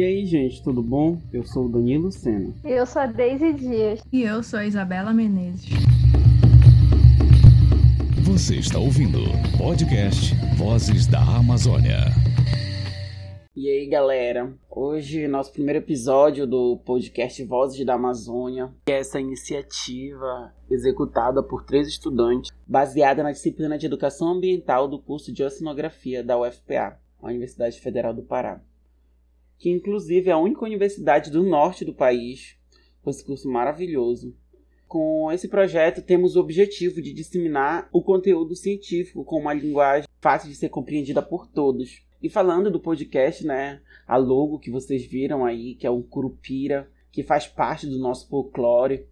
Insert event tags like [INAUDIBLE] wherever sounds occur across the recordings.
E aí, gente, tudo bom? Eu sou o Danilo Sena. Eu sou a Deise Dias. E eu sou a Isabela Menezes. Você está ouvindo o podcast Vozes da Amazônia. E aí, galera? Hoje, nosso primeiro episódio do podcast Vozes da Amazônia, que é essa iniciativa executada por três estudantes, baseada na disciplina de Educação Ambiental do curso de Oceanografia da UFPA, a Universidade Federal do Pará que inclusive é a única universidade do norte do país com esse curso maravilhoso. Com esse projeto, temos o objetivo de disseminar o conteúdo científico com uma linguagem fácil de ser compreendida por todos. E falando do podcast, né, a logo que vocês viram aí, que é o Curupira, que faz parte do nosso folclore.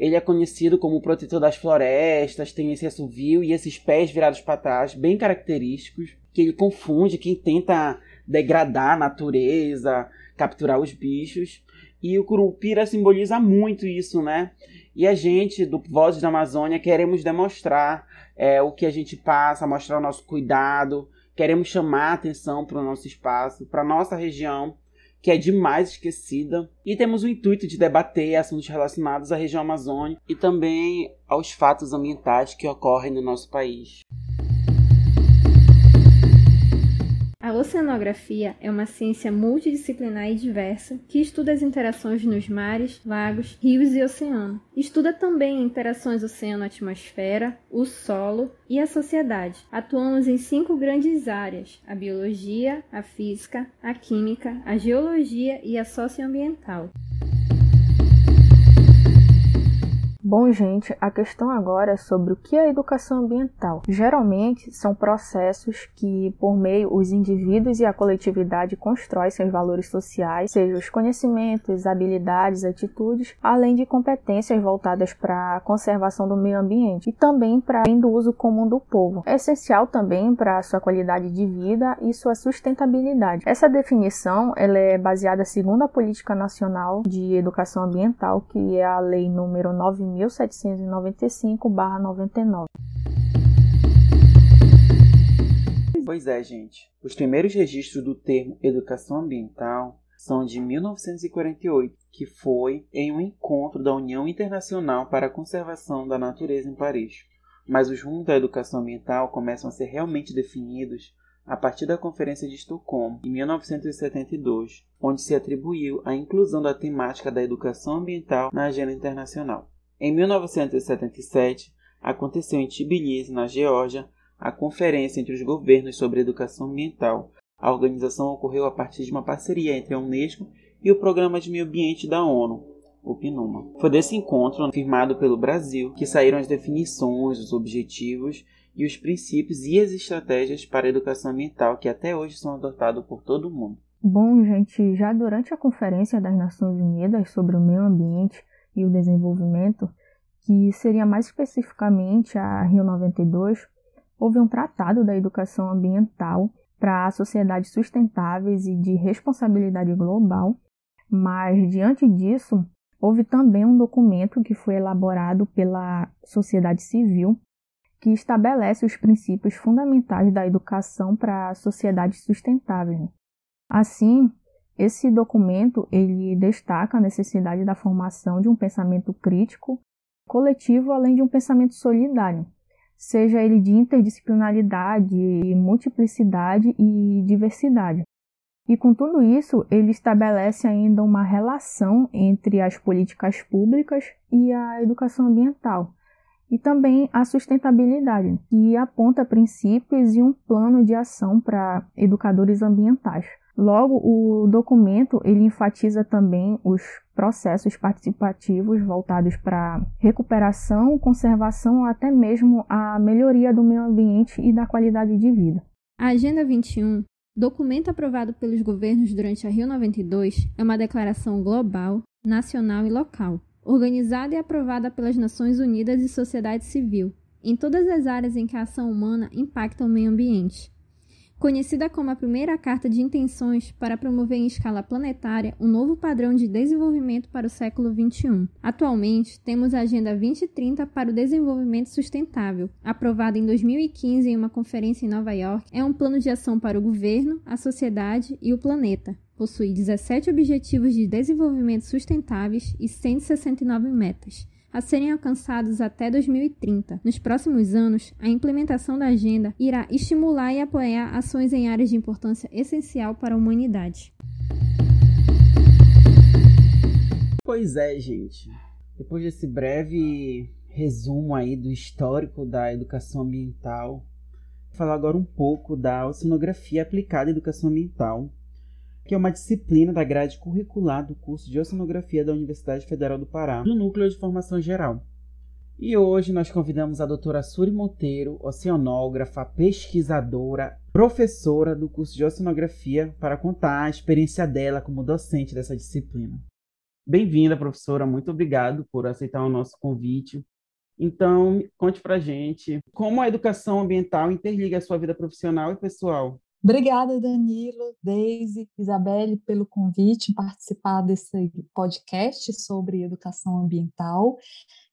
Ele é conhecido como o protetor das florestas, tem esse assovio e esses pés virados para trás, bem característicos, que ele confunde quem tenta degradar a natureza, capturar os bichos. E o Curupira simboliza muito isso, né? E a gente, do Vozes da Amazônia, queremos demonstrar é, o que a gente passa, mostrar o nosso cuidado, queremos chamar a atenção para o nosso espaço, para a nossa região, que é demais esquecida. E temos o intuito de debater assuntos relacionados à região amazônica e também aos fatos ambientais que ocorrem no nosso país. A oceanografia é uma ciência multidisciplinar e diversa que estuda as interações nos mares, lagos, rios e oceano. Estuda também interações oceano-atmosfera, o solo e a sociedade. Atuamos em cinco grandes áreas: a biologia, a física, a química, a geologia e a socioambiental. Bom, gente, a questão agora é sobre o que é educação ambiental. Geralmente são processos que, por meio os indivíduos e a coletividade constroem seus valores sociais, seja os conhecimentos, habilidades, atitudes, além de competências voltadas para a conservação do meio ambiente e também para o uso comum do povo. É essencial também para a sua qualidade de vida e sua sustentabilidade. Essa definição ela é baseada segundo a Política Nacional de Educação Ambiental, que é a Lei número 9000 1795-99. Pois é, gente. Os primeiros registros do termo educação ambiental são de 1948, que foi em um encontro da União Internacional para a Conservação da Natureza em Paris. Mas os rumos da educação ambiental começam a ser realmente definidos a partir da Conferência de Estocolmo, em 1972, onde se atribuiu a inclusão da temática da educação ambiental na agenda internacional. Em 1977, aconteceu em Tbilisi, na Geórgia, a Conferência entre os Governos sobre Educação Ambiental. A organização ocorreu a partir de uma parceria entre a Unesco e o Programa de Meio Ambiente da ONU, o PNUMA. Foi desse encontro, firmado pelo Brasil, que saíram as definições, os objetivos e os princípios e as estratégias para a educação ambiental que até hoje são adotados por todo o mundo. Bom, gente, já durante a Conferência das Nações Unidas sobre o Meio Ambiente, e o Desenvolvimento, que seria mais especificamente a Rio 92, houve um tratado da educação ambiental para sociedades sustentáveis e de responsabilidade global, mas diante disso, houve também um documento que foi elaborado pela sociedade civil que estabelece os princípios fundamentais da educação para sociedades sustentáveis. Assim, esse documento ele destaca a necessidade da formação de um pensamento crítico, coletivo, além de um pensamento solidário, seja ele de interdisciplinaridade, multiplicidade e diversidade. E com tudo isso, ele estabelece ainda uma relação entre as políticas públicas e a educação ambiental, e também a sustentabilidade, que aponta princípios e um plano de ação para educadores ambientais. Logo, o documento ele enfatiza também os processos participativos voltados para recuperação, conservação ou até mesmo a melhoria do meio ambiente e da qualidade de vida. A Agenda 21, documento aprovado pelos governos durante a Rio 92, é uma declaração global, nacional e local, organizada e aprovada pelas Nações Unidas e sociedade civil, em todas as áreas em que a ação humana impacta o meio ambiente conhecida como a primeira carta de intenções para promover em escala planetária um novo padrão de desenvolvimento para o século XXI. Atualmente, temos a Agenda 2030 para o Desenvolvimento Sustentável, aprovada em 2015 em uma conferência em Nova York. É um plano de ação para o governo, a sociedade e o planeta. Possui 17 Objetivos de Desenvolvimento Sustentáveis e 169 metas a serem alcançados até 2030. Nos próximos anos, a implementação da agenda irá estimular e apoiar ações em áreas de importância essencial para a humanidade. Pois é, gente. Depois desse breve resumo aí do histórico da educação ambiental, vou falar agora um pouco da oceanografia aplicada à educação ambiental, que é uma disciplina da grade curricular do curso de Oceanografia da Universidade Federal do Pará, no Núcleo de Formação Geral. E hoje nós convidamos a doutora Suri Monteiro, oceanógrafa, pesquisadora, professora do curso de Oceanografia, para contar a experiência dela como docente dessa disciplina. Bem-vinda, professora, muito obrigado por aceitar o nosso convite. Então, conte pra gente como a educação ambiental interliga a sua vida profissional e pessoal. Obrigada, Danilo, Deise, Isabelle, pelo convite em participar desse podcast sobre educação ambiental.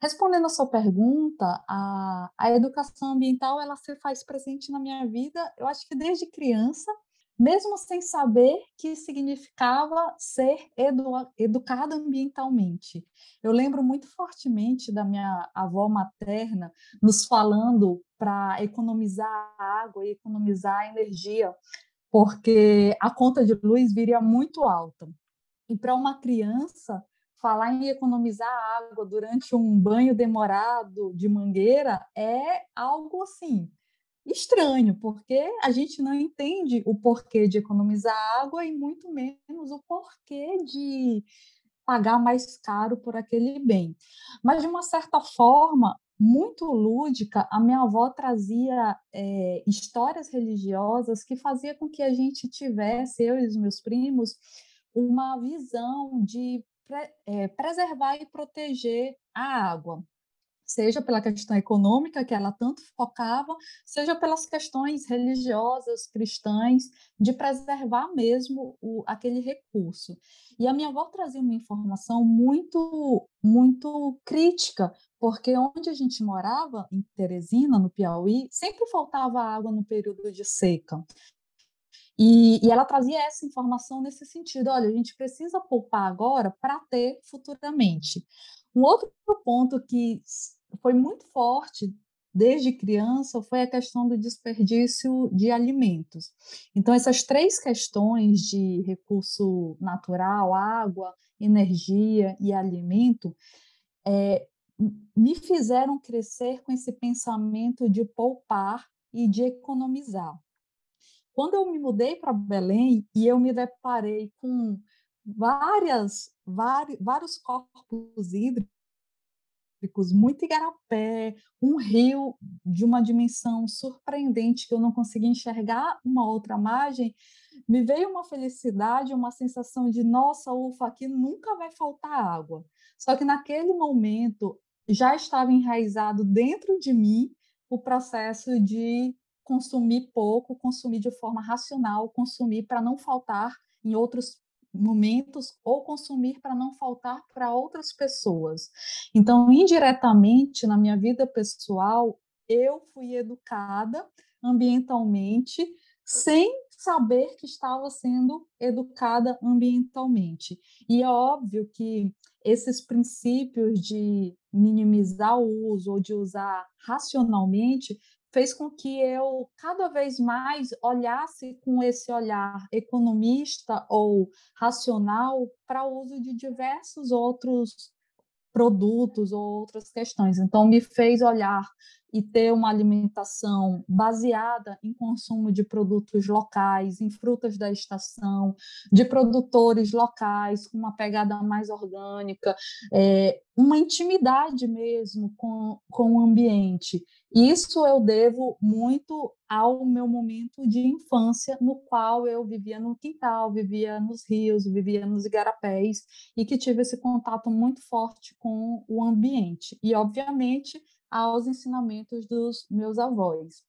Respondendo a sua pergunta, a, a educação ambiental ela se faz presente na minha vida, eu acho que desde criança, mesmo sem saber que significava ser edu educada ambientalmente. Eu lembro muito fortemente da minha avó materna nos falando para economizar água e economizar energia, porque a conta de luz viria muito alta. E para uma criança, falar em economizar água durante um banho demorado de mangueira é algo assim estranho, porque a gente não entende o porquê de economizar água e muito menos o porquê de pagar mais caro por aquele bem. Mas, de uma certa forma, muito lúdica, a minha avó trazia é, histórias religiosas que fazia com que a gente tivesse, eu e os meus primos, uma visão de pre é, preservar e proteger a água seja pela questão econômica que ela tanto focava, seja pelas questões religiosas, cristãs, de preservar mesmo o, aquele recurso. E a minha avó trazia uma informação muito, muito crítica, porque onde a gente morava, em Teresina, no Piauí, sempre faltava água no período de seca. E, e, ela trazia essa informação nesse sentido: olha, a gente precisa poupar agora para ter futuramente. Um outro ponto que foi muito forte desde criança foi a questão do desperdício de alimentos. Então, essas três questões de recurso natural, água, energia e alimento, é, me fizeram crescer com esse pensamento de poupar e de economizar. Quando eu me mudei para Belém e eu me deparei com várias, vários, vários corpos hídricos, muito igarapé, um rio de uma dimensão surpreendente que eu não conseguia enxergar uma outra margem, me veio uma felicidade, uma sensação de nossa, ufa, aqui nunca vai faltar água. Só que naquele momento já estava enraizado dentro de mim o processo de consumir pouco, consumir de forma racional, consumir para não faltar em outros momentos ou consumir para não faltar para outras pessoas. Então, indiretamente na minha vida pessoal, eu fui educada ambientalmente sem saber que estava sendo educada ambientalmente. E é óbvio que esses princípios de minimizar o uso ou de usar racionalmente fez com que eu cada vez mais olhasse com esse olhar economista ou racional para o uso de diversos outros produtos ou outras questões. Então, me fez olhar e ter uma alimentação baseada em consumo de produtos locais, em frutas da estação, de produtores locais, com uma pegada mais orgânica, é, uma intimidade mesmo com, com o ambiente. Isso eu devo muito ao meu momento de infância, no qual eu vivia no quintal, vivia nos rios, vivia nos igarapés, e que tive esse contato muito forte com o ambiente. E, obviamente, aos ensinamentos dos meus avós.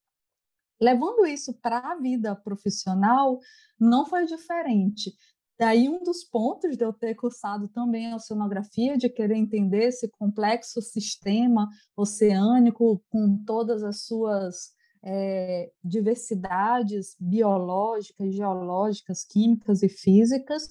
levando isso para a vida profissional, não foi diferente. Daí um dos pontos de eu ter cursado também a oceanografia, de querer entender esse complexo sistema oceânico com todas as suas é, diversidades biológicas, geológicas, químicas e físicas,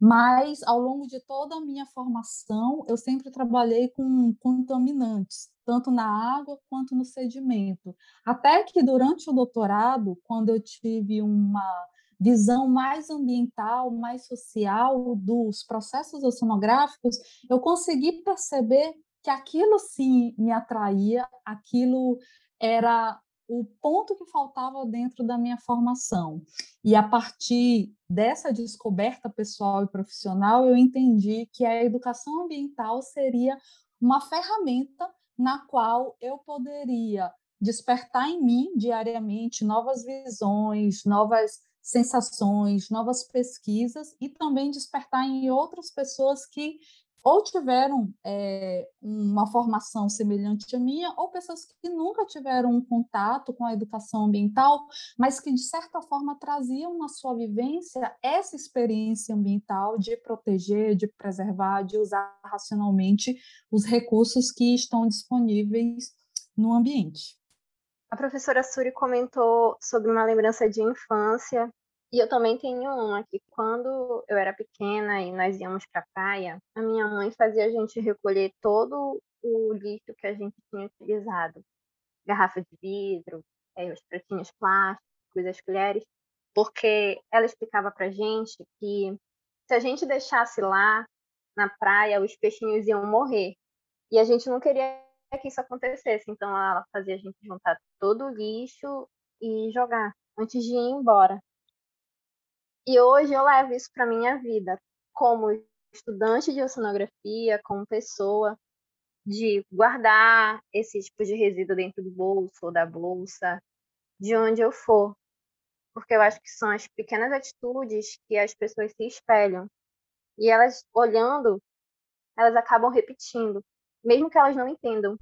mas ao longo de toda a minha formação eu sempre trabalhei com contaminantes, tanto na água quanto no sedimento. Até que durante o doutorado, quando eu tive uma visão mais ambiental, mais social dos processos oceanográficos, eu consegui perceber que aquilo sim me atraía, aquilo era o ponto que faltava dentro da minha formação. E a partir dessa descoberta pessoal e profissional, eu entendi que a educação ambiental seria uma ferramenta na qual eu poderia despertar em mim diariamente novas visões, novas sensações, novas pesquisas e também despertar em outras pessoas que ou tiveram é, uma formação semelhante à minha, ou pessoas que nunca tiveram um contato com a educação ambiental, mas que, de certa forma, traziam na sua vivência essa experiência ambiental de proteger, de preservar, de usar racionalmente os recursos que estão disponíveis no ambiente. A professora Suri comentou sobre uma lembrança de infância e eu também tenho uma que quando eu era pequena e nós íamos para a praia, a minha mãe fazia a gente recolher todo o lixo que a gente tinha utilizado. Garrafa de vidro, é, os pratinhos plásticos, as colheres, porque ela explicava para gente que se a gente deixasse lá na praia, os peixinhos iam morrer. E a gente não queria que isso acontecesse, então ela fazia a gente juntar todo o lixo e jogar antes de ir embora. E hoje eu levo isso para minha vida, como estudante de oceanografia, como pessoa, de guardar esse tipo de resíduo dentro do bolso ou da bolsa, de onde eu for. Porque eu acho que são as pequenas atitudes que as pessoas se espelham. E elas, olhando, elas acabam repetindo, mesmo que elas não entendam.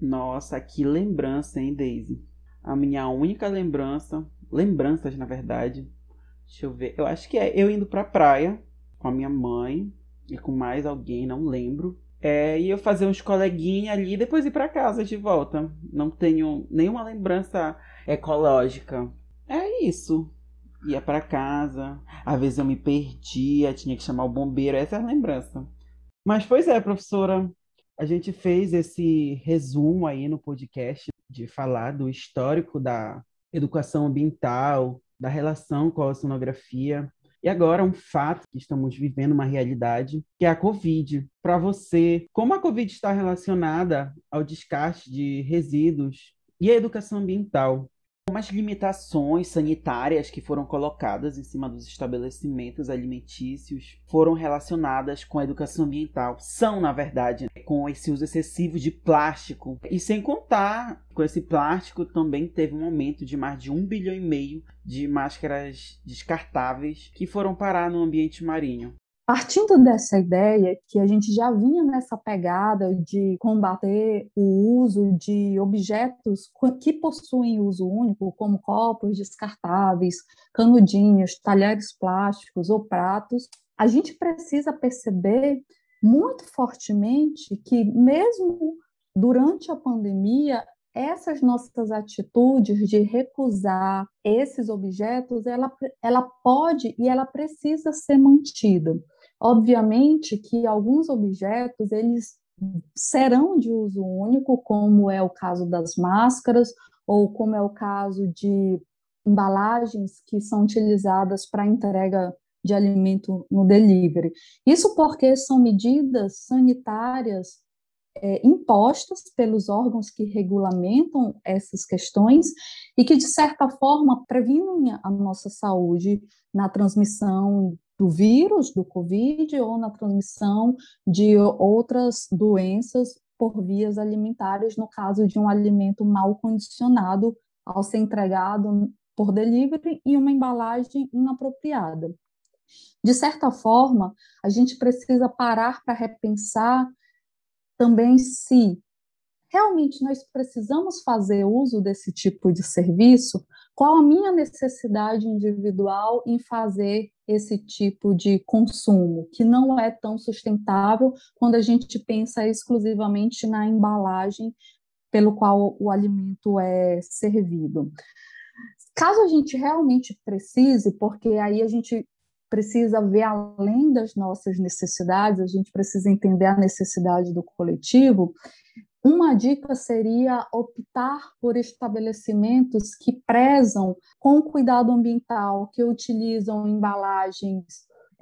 Nossa, que lembrança, hein, Daisy? A minha única lembrança, lembranças na verdade, Deixa eu ver. Eu acho que é eu indo pra praia com a minha mãe e com mais alguém, não lembro. É, e eu fazer uns coleguinhas ali e depois ir para casa de volta. Não tenho nenhuma lembrança ecológica. É isso. Ia para casa, às vezes eu me perdia, tinha que chamar o bombeiro, essa é a lembrança. Mas pois é, professora, a gente fez esse resumo aí no podcast de falar do histórico da educação ambiental, da relação com a oceanografia. E agora, um fato que estamos vivendo uma realidade, que é a Covid. Para você, como a Covid está relacionada ao descarte de resíduos e à educação ambiental? Umas limitações sanitárias que foram colocadas em cima dos estabelecimentos alimentícios foram relacionadas com a educação ambiental. São, na verdade, com esse uso excessivo de plástico. E sem contar, com esse plástico também teve um aumento de mais de um bilhão e meio de máscaras descartáveis que foram parar no ambiente marinho. Partindo dessa ideia que a gente já vinha nessa pegada de combater o uso de objetos que possuem uso único, como copos descartáveis, canudinhos, talheres plásticos ou pratos, a gente precisa perceber muito fortemente que, mesmo durante a pandemia, essas nossas atitudes de recusar esses objetos, ela, ela pode e ela precisa ser mantida. Obviamente que alguns objetos eles serão de uso único, como é o caso das máscaras ou como é o caso de embalagens que são utilizadas para entrega de alimento no delivery. Isso porque são medidas sanitárias é, impostas pelos órgãos que regulamentam essas questões e que, de certa forma, previnem a nossa saúde na transmissão do vírus, do Covid, ou na transmissão de outras doenças por vias alimentares, no caso de um alimento mal condicionado ao ser entregado por delivery e uma embalagem inapropriada. De certa forma, a gente precisa parar para repensar também se realmente nós precisamos fazer uso desse tipo de serviço? Qual a minha necessidade individual em fazer esse tipo de consumo, que não é tão sustentável quando a gente pensa exclusivamente na embalagem pelo qual o alimento é servido. Caso a gente realmente precise, porque aí a gente precisa ver além das nossas necessidades, a gente precisa entender a necessidade do coletivo. Uma dica seria optar por estabelecimentos que prezam com cuidado ambiental, que utilizam embalagens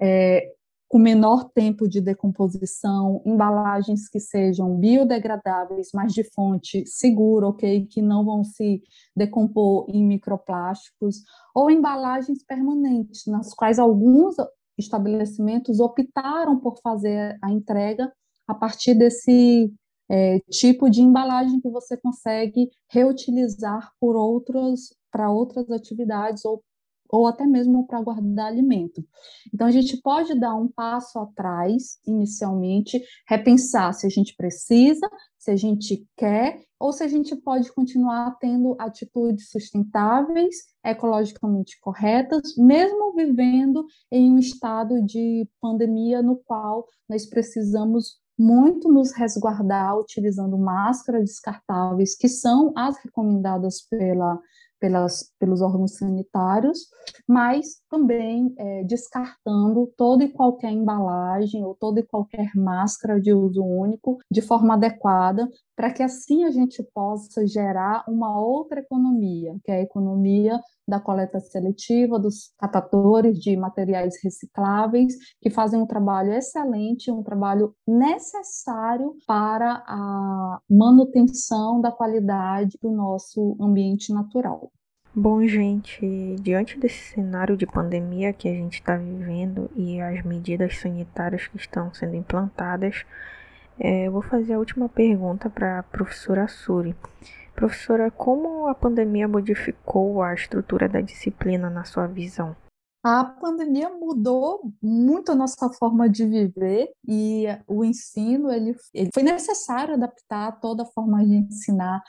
é, com menor tempo de decomposição, embalagens que sejam biodegradáveis, mas de fonte segura, ok, que não vão se decompor em microplásticos, ou embalagens permanentes, nas quais alguns estabelecimentos optaram por fazer a entrega a partir desse é, tipo de embalagem que você consegue reutilizar por outros para outras atividades ou ou até mesmo para guardar alimento. Então, a gente pode dar um passo atrás, inicialmente, repensar se a gente precisa, se a gente quer, ou se a gente pode continuar tendo atitudes sustentáveis, ecologicamente corretas, mesmo vivendo em um estado de pandemia no qual nós precisamos muito nos resguardar utilizando máscaras descartáveis, que são as recomendadas pela pelas, pelos órgãos sanitários, mas também é, descartando toda e qualquer embalagem ou toda e qualquer máscara de uso único de forma adequada, para que assim a gente possa gerar uma outra economia, que é a economia da coleta seletiva, dos catadores de materiais recicláveis, que fazem um trabalho excelente, um trabalho necessário para a manutenção da qualidade do nosso ambiente natural. Bom, gente, diante desse cenário de pandemia que a gente está vivendo e as medidas sanitárias que estão sendo implantadas, é, eu vou fazer a última pergunta para a professora Suri. Professora, como a pandemia modificou a estrutura da disciplina na sua visão? A pandemia mudou muito a nossa forma de viver e o ensino ele, ele foi necessário adaptar toda a forma de ensinar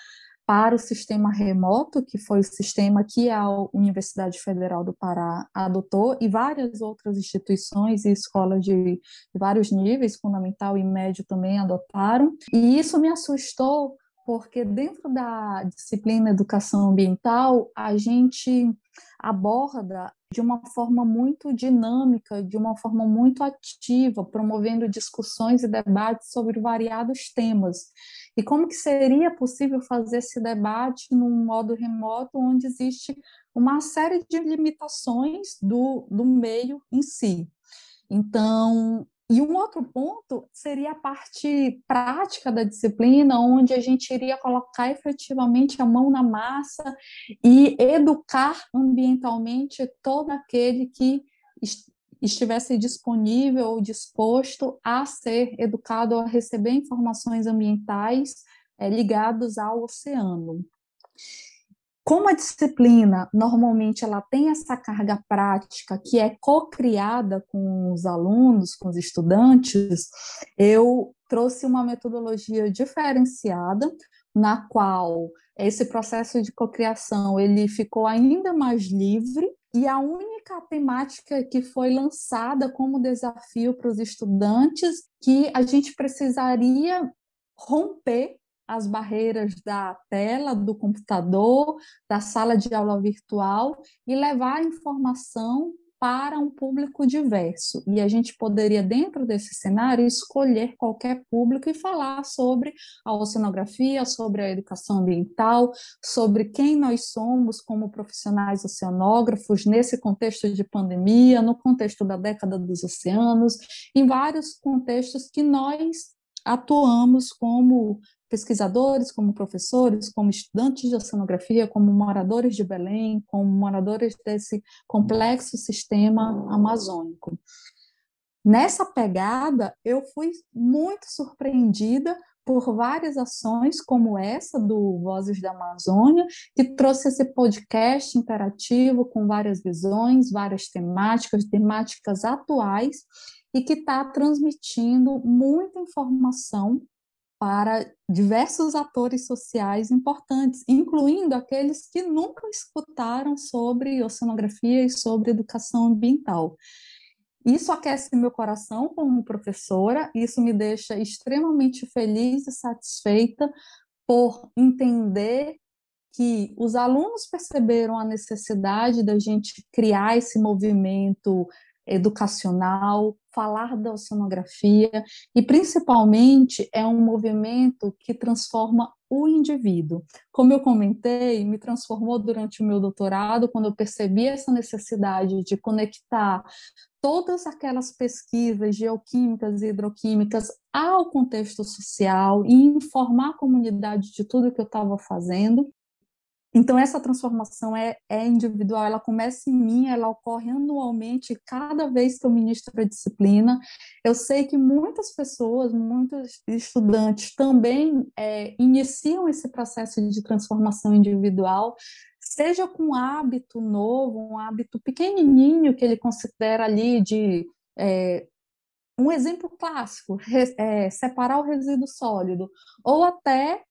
para o sistema remoto, que foi o sistema que a Universidade Federal do Pará adotou, e várias outras instituições e escolas de, vários níveis, fundamental e médio também adotaram. E isso me assustou porque dentro da disciplina educação ambiental a gente aborda de uma forma muito dinâmica, de uma forma muito ativa, promovendo discussões e debates sobre variados temas. E como que seria possível fazer esse debate num modo remoto onde existe uma série de limitações do, do meio em si? Então, e um outro ponto seria a parte prática da disciplina, onde a gente iria colocar efetivamente a mão na massa e educar ambientalmente todo aquele que estivesse disponível ou disposto a ser educado a receber informações ambientais é, ligadas ao oceano. Como a disciplina normalmente ela tem essa carga prática que é co-criada com os alunos, com os estudantes, eu trouxe uma metodologia diferenciada na qual esse processo de cocriação ele ficou ainda mais livre e a única temática que foi lançada como desafio para os estudantes que a gente precisaria romper as barreiras da tela, do computador, da sala de aula virtual e levar a informação para um público diverso. E a gente poderia, dentro desse cenário, escolher qualquer público e falar sobre a oceanografia, sobre a educação ambiental, sobre quem nós somos como profissionais oceanógrafos nesse contexto de pandemia, no contexto da década dos oceanos, em vários contextos que nós atuamos como pesquisadores, como professores, como estudantes de oceanografia, como moradores de Belém, como moradores desse complexo sistema amazônico. Nessa pegada, eu fui muito surpreendida por várias ações como essa do Vozes da Amazônia, que trouxe esse podcast interativo com várias visões, várias temáticas, temáticas atuais, e que está transmitindo muita informação para diversos atores sociais importantes, incluindo aqueles que nunca escutaram sobre oceanografia e sobre educação ambiental. Isso aquece meu coração como professora, isso me deixa extremamente feliz e satisfeita por entender que os alunos perceberam a necessidade da gente criar esse movimento educacional, falar da oceanografia e principalmente é um movimento que transforma o indivíduo. Como eu comentei, me transformou durante o meu doutorado quando eu percebi essa necessidade de conectar todas aquelas pesquisas geoquímicas e hidroquímicas ao contexto social e informar a comunidade de tudo que eu estava fazendo. Então, essa transformação é, é individual, ela começa em mim, ela ocorre anualmente, cada vez que eu ministro a disciplina. Eu sei que muitas pessoas, muitos estudantes também é, iniciam esse processo de transformação individual, seja com um hábito novo, um hábito pequenininho que ele considera ali de. É, um exemplo clássico, é, separar o resíduo sólido, ou até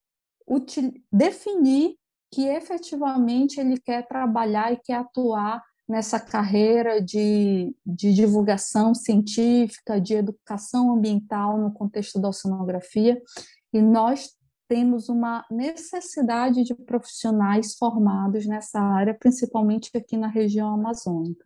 definir que efetivamente ele quer trabalhar e quer atuar nessa carreira de, de divulgação científica, de educação ambiental no contexto da oceanografia, e nós temos uma necessidade de profissionais formados nessa área, principalmente aqui na região amazônica.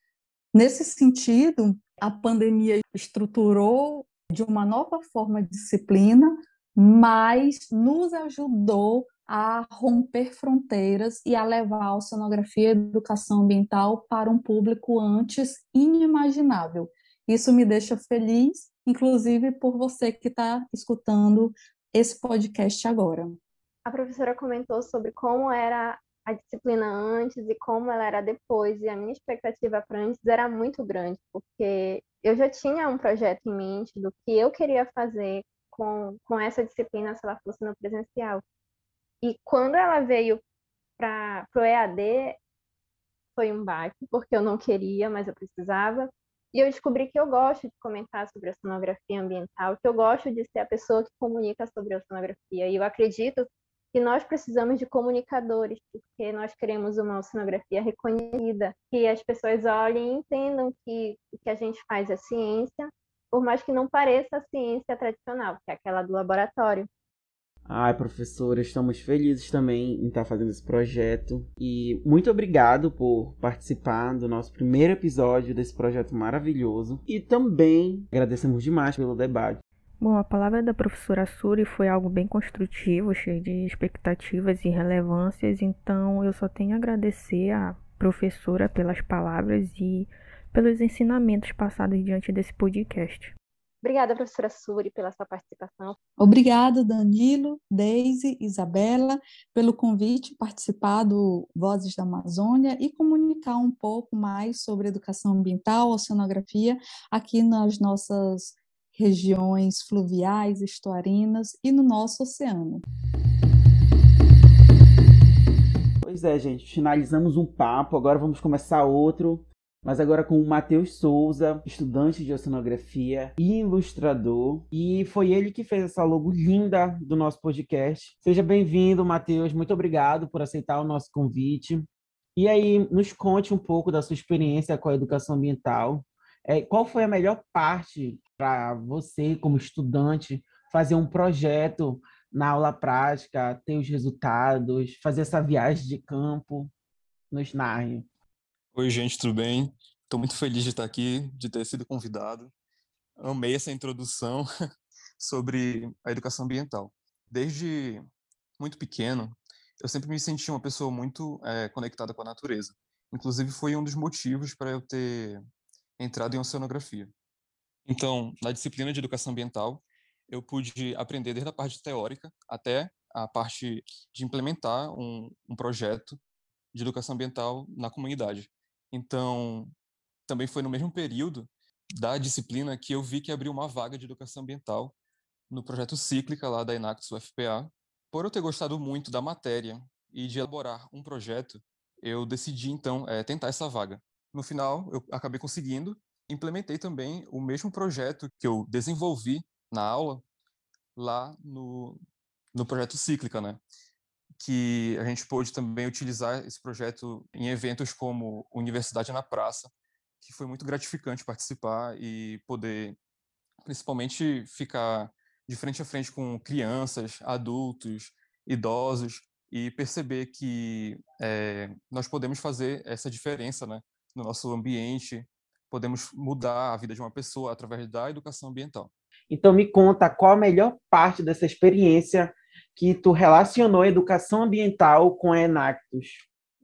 Nesse sentido, a pandemia estruturou de uma nova forma de disciplina, mas nos ajudou a romper fronteiras e a levar a oceanografia e a educação ambiental para um público antes inimaginável. Isso me deixa feliz, inclusive por você que está escutando esse podcast agora. A professora comentou sobre como era a disciplina antes e como ela era depois, e a minha expectativa para antes era muito grande, porque eu já tinha um projeto em mente do que eu queria fazer com, com essa disciplina se ela fosse no presencial. E quando ela veio para o EAD, foi um baque, porque eu não queria, mas eu precisava. E eu descobri que eu gosto de comentar sobre a sonografia ambiental, que eu gosto de ser a pessoa que comunica sobre a sonografia. E eu acredito que nós precisamos de comunicadores, porque nós queremos uma oceanografia reconhecida, que as pessoas olhem e entendam que o que a gente faz é ciência, por mais que não pareça a ciência tradicional, que é aquela do laboratório. Ai, professora, estamos felizes também em estar fazendo esse projeto. E muito obrigado por participar do nosso primeiro episódio desse projeto maravilhoso. E também agradecemos demais pelo debate. Bom, a palavra da professora Suri foi algo bem construtivo, cheio de expectativas e relevâncias, então eu só tenho a agradecer à professora pelas palavras e pelos ensinamentos passados diante desse podcast. Obrigada, professora Suri, pela sua participação. Obrigada, Danilo, Deise, Isabela, pelo convite participar do Vozes da Amazônia e comunicar um pouco mais sobre educação ambiental, oceanografia, aqui nas nossas regiões fluviais, estuarinas e no nosso oceano. Pois é, gente, finalizamos um papo, agora vamos começar outro mas agora com o Matheus Souza, estudante de oceanografia e ilustrador. E foi ele que fez essa logo linda do nosso podcast. Seja bem-vindo, Matheus. Muito obrigado por aceitar o nosso convite. E aí, nos conte um pouco da sua experiência com a educação ambiental. É, qual foi a melhor parte para você, como estudante, fazer um projeto na aula prática, ter os resultados, fazer essa viagem de campo? Nos narre. Oi, gente, tudo bem? Estou muito feliz de estar aqui, de ter sido convidado. Amei essa introdução [LAUGHS] sobre a educação ambiental. Desde muito pequeno, eu sempre me senti uma pessoa muito é, conectada com a natureza. Inclusive, foi um dos motivos para eu ter entrado em oceanografia. Então, na disciplina de educação ambiental, eu pude aprender desde a parte teórica até a parte de implementar um, um projeto de educação ambiental na comunidade. Então, também foi no mesmo período da disciplina que eu vi que abriu uma vaga de educação ambiental no projeto Cíclica lá da Enactus UFPA. Por eu ter gostado muito da matéria e de elaborar um projeto, eu decidi então é, tentar essa vaga. No final, eu acabei conseguindo. Implementei também o mesmo projeto que eu desenvolvi na aula lá no, no projeto Cíclica, né? Que a gente pôde também utilizar esse projeto em eventos como Universidade na Praça, que foi muito gratificante participar e poder, principalmente, ficar de frente a frente com crianças, adultos, idosos e perceber que é, nós podemos fazer essa diferença né, no nosso ambiente, podemos mudar a vida de uma pessoa através da educação ambiental. Então me conta qual a melhor parte dessa experiência que tu relacionou a educação ambiental com a Enactus.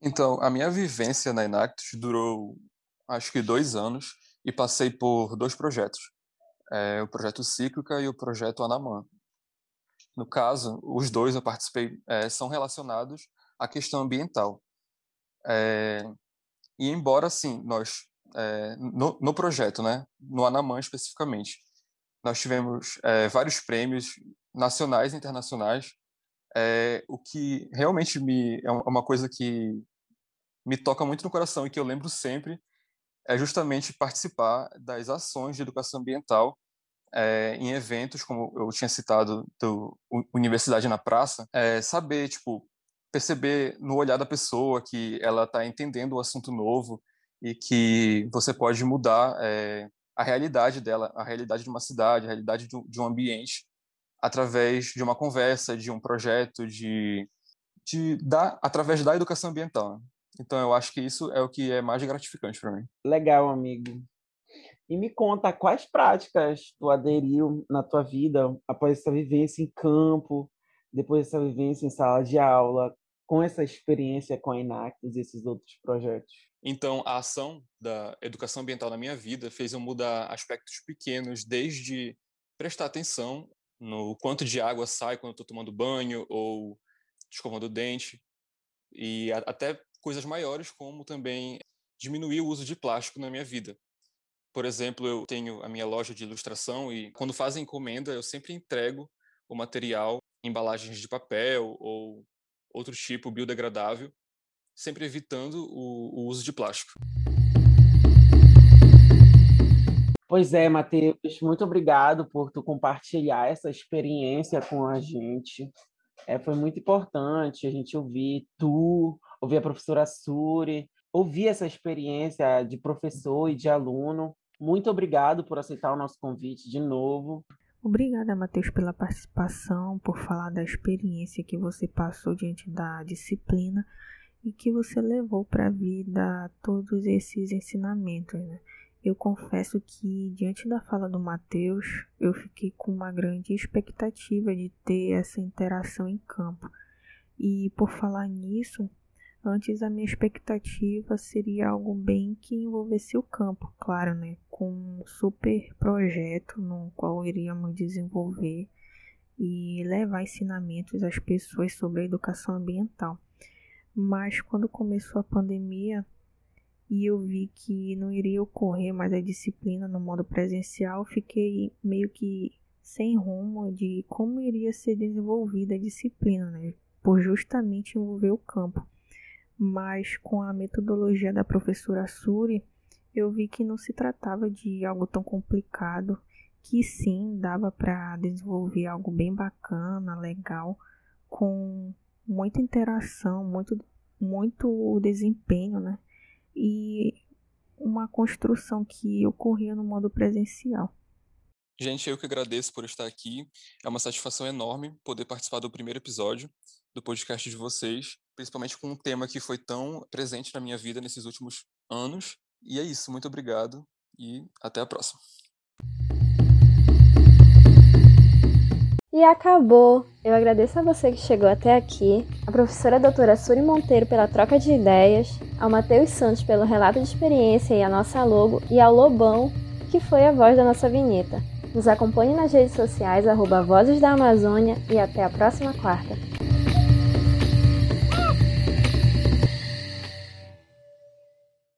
Então, a minha vivência na Enactus durou acho que dois anos e passei por dois projetos, é, o projeto Cíclica e o projeto Anamã. No caso, os dois eu participei é, são relacionados à questão ambiental. É, e embora, sim, nós, é, no, no, projeto, né, no Anamã especificamente, nós tivemos é, vários prêmios nacionais e internacionais, é, o que realmente me é uma coisa que me toca muito no coração e que eu lembro sempre é justamente participar das ações de educação ambiental é, em eventos, como eu tinha citado, do Universidade na Praça, é, saber, tipo, perceber no olhar da pessoa que ela está entendendo o assunto novo e que você pode mudar é, a realidade dela, a realidade de uma cidade, a realidade de um, ambiente, através de uma conversa, de um projeto, de, de dar, através da educação ambiental. Então, eu acho que isso é o que é mais gratificante para mim. Legal, amigo. E me conta quais práticas tu aderiu na tua vida após essa vivência em campo, depois dessa vivência em sala de aula, com essa experiência com a Inactus e esses outros projetos? Então, a ação da educação ambiental na minha vida fez eu mudar aspectos pequenos, desde prestar atenção no quanto de água sai quando estou tomando banho ou escovando o dente, e até coisas maiores, como também diminuir o uso de plástico na minha vida. Por exemplo, eu tenho a minha loja de ilustração e quando fazem encomenda, eu sempre entrego o material em embalagens de papel ou outro tipo biodegradável, sempre evitando o, o uso de plástico. Pois é, Matheus, muito obrigado por tu compartilhar essa experiência com a gente. É, foi muito importante a gente ouvir tu, ouvir a professora Suri, ouvir essa experiência de professor e de aluno. Muito obrigado por aceitar o nosso convite de novo. Obrigada, Matheus, pela participação, por falar da experiência que você passou diante da disciplina e que você levou para a vida todos esses ensinamentos. Né? Eu confesso que, diante da fala do Matheus, eu fiquei com uma grande expectativa de ter essa interação em campo. E por falar nisso, Antes a minha expectativa seria algo bem que envolvesse o campo, claro, né? Com um super projeto no qual iríamos desenvolver e levar ensinamentos às pessoas sobre a educação ambiental. Mas quando começou a pandemia e eu vi que não iria ocorrer mais a disciplina no modo presencial, fiquei meio que sem rumo de como iria ser desenvolvida a disciplina, né? Por justamente envolver o campo mas com a metodologia da professora Suri, eu vi que não se tratava de algo tão complicado, que sim dava para desenvolver algo bem bacana, legal, com muita interação, muito, muito desempenho, né? E uma construção que ocorria no modo presencial. Gente, eu que agradeço por estar aqui. É uma satisfação enorme poder participar do primeiro episódio do podcast de vocês, principalmente com um tema que foi tão presente na minha vida nesses últimos anos. E é isso, muito obrigado e até a próxima. E acabou! Eu agradeço a você que chegou até aqui, a professora doutora Suri Monteiro pela troca de ideias, ao Matheus Santos pelo relato de experiência e a nossa logo, e ao Lobão, que foi a voz da nossa vinheta. Nos acompanhe nas redes sociais, arroba Vozes da Amazônia, e até a próxima quarta.